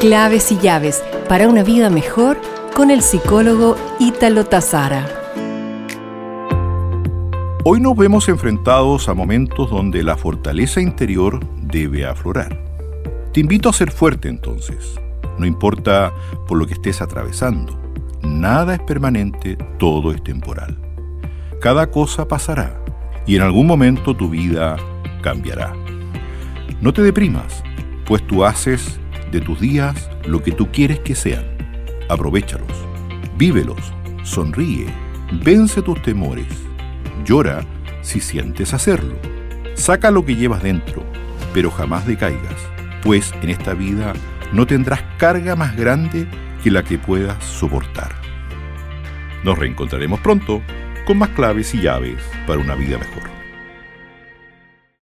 Claves y llaves para una vida mejor con el psicólogo Ítalo Tazara. Hoy nos vemos enfrentados a momentos donde la fortaleza interior debe aflorar. Te invito a ser fuerte entonces. No importa por lo que estés atravesando. Nada es permanente, todo es temporal. Cada cosa pasará y en algún momento tu vida cambiará. No te deprimas, pues tú haces de tus días lo que tú quieres que sean. Aprovechalos, vívelos, sonríe, vence tus temores, llora si sientes hacerlo. Saca lo que llevas dentro, pero jamás decaigas, pues en esta vida no tendrás carga más grande que la que puedas soportar. Nos reencontraremos pronto con más claves y llaves para una vida mejor.